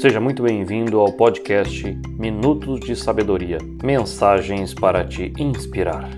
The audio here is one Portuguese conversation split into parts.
Seja muito bem-vindo ao podcast Minutos de Sabedoria mensagens para te inspirar.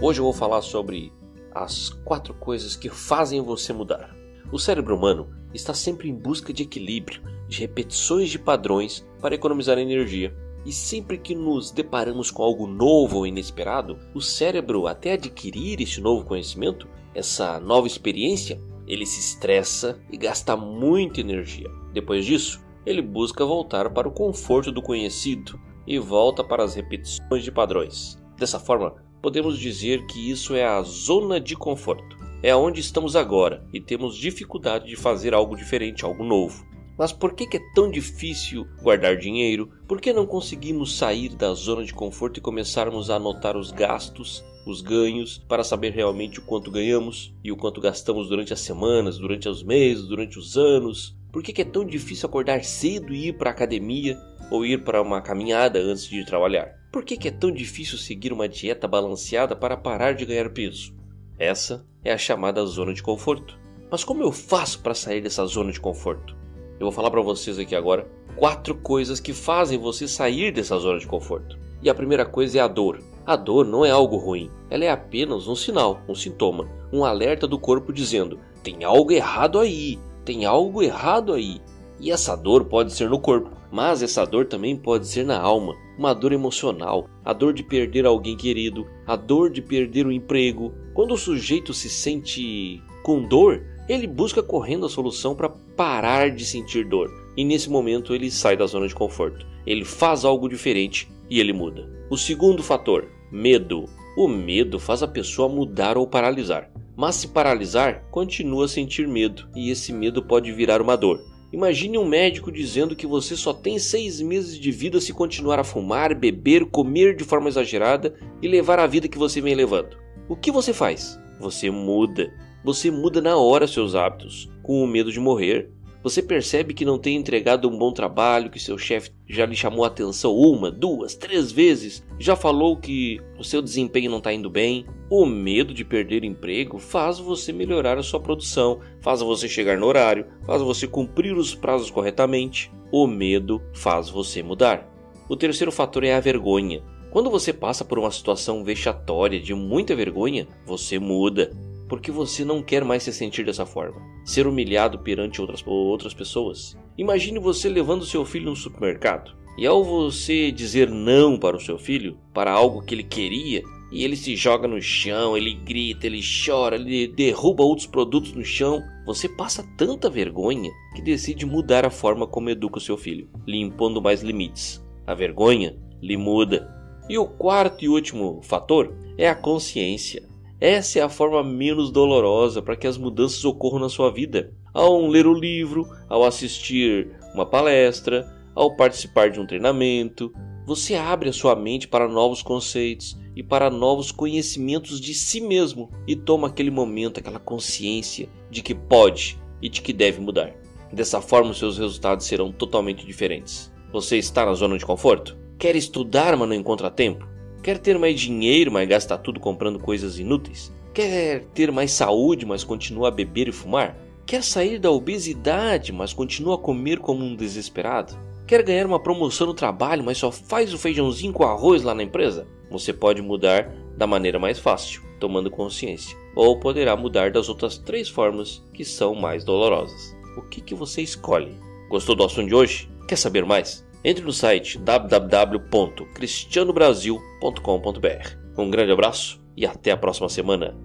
Hoje eu vou falar sobre as quatro coisas que fazem você mudar. O cérebro humano está sempre em busca de equilíbrio, de repetições de padrões para economizar energia. E sempre que nos deparamos com algo novo ou inesperado, o cérebro, até adquirir esse novo conhecimento, essa nova experiência, ele se estressa e gasta muita energia. Depois disso, ele busca voltar para o conforto do conhecido e volta para as repetições de padrões. Dessa forma, podemos dizer que isso é a zona de conforto. É onde estamos agora e temos dificuldade de fazer algo diferente, algo novo. Mas por que é tão difícil guardar dinheiro? Por que não conseguimos sair da zona de conforto e começarmos a anotar os gastos, os ganhos, para saber realmente o quanto ganhamos e o quanto gastamos durante as semanas, durante os meses, durante os anos? Por que é tão difícil acordar cedo e ir para a academia ou ir para uma caminhada antes de trabalhar? Por que é tão difícil seguir uma dieta balanceada para parar de ganhar peso? Essa é a chamada zona de conforto. Mas como eu faço para sair dessa zona de conforto? Eu vou falar para vocês aqui agora quatro coisas que fazem você sair dessa zona de conforto. E a primeira coisa é a dor. A dor não é algo ruim, ela é apenas um sinal, um sintoma, um alerta do corpo dizendo: tem algo errado aí, tem algo errado aí. E essa dor pode ser no corpo, mas essa dor também pode ser na alma, uma dor emocional, a dor de perder alguém querido, a dor de perder o emprego. Quando o sujeito se sente com dor, ele busca correndo a solução para parar de sentir dor. E nesse momento ele sai da zona de conforto. Ele faz algo diferente e ele muda. O segundo fator, medo. O medo faz a pessoa mudar ou paralisar. Mas se paralisar, continua a sentir medo e esse medo pode virar uma dor. Imagine um médico dizendo que você só tem seis meses de vida se continuar a fumar, beber, comer de forma exagerada e levar a vida que você vem levando. O que você faz? Você muda você muda na hora seus hábitos, com o medo de morrer. Você percebe que não tem entregado um bom trabalho, que seu chefe já lhe chamou a atenção uma, duas, três vezes, já falou que o seu desempenho não está indo bem. O medo de perder emprego faz você melhorar a sua produção, faz você chegar no horário, faz você cumprir os prazos corretamente. O medo faz você mudar. O terceiro fator é a vergonha. Quando você passa por uma situação vexatória de muita vergonha, você muda porque você não quer mais se sentir dessa forma, ser humilhado perante outras, outras pessoas. Imagine você levando seu filho no supermercado e ao você dizer não para o seu filho, para algo que ele queria, e ele se joga no chão, ele grita, ele chora, ele derruba outros produtos no chão, você passa tanta vergonha que decide mudar a forma como educa o seu filho, lhe impondo mais limites. A vergonha lhe muda. E o quarto e último fator é a consciência. Essa é a forma menos dolorosa para que as mudanças ocorram na sua vida. Ao ler o livro, ao assistir uma palestra, ao participar de um treinamento, você abre a sua mente para novos conceitos e para novos conhecimentos de si mesmo e toma aquele momento, aquela consciência de que pode e de que deve mudar. Dessa forma, os seus resultados serão totalmente diferentes. Você está na zona de conforto? Quer estudar, mas não encontra tempo? Quer ter mais dinheiro, mas gasta tudo comprando coisas inúteis? Quer ter mais saúde, mas continua a beber e fumar? Quer sair da obesidade, mas continua a comer como um desesperado? Quer ganhar uma promoção no trabalho, mas só faz o feijãozinho com arroz lá na empresa? Você pode mudar da maneira mais fácil, tomando consciência, ou poderá mudar das outras três formas que são mais dolorosas. O que, que você escolhe? Gostou do assunto de hoje? Quer saber mais? Entre no site www.cristianobrasil.com.br. Um grande abraço e até a próxima semana.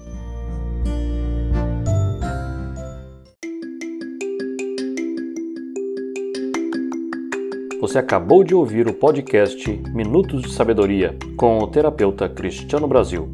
Você acabou de ouvir o podcast Minutos de Sabedoria com o terapeuta Cristiano Brasil.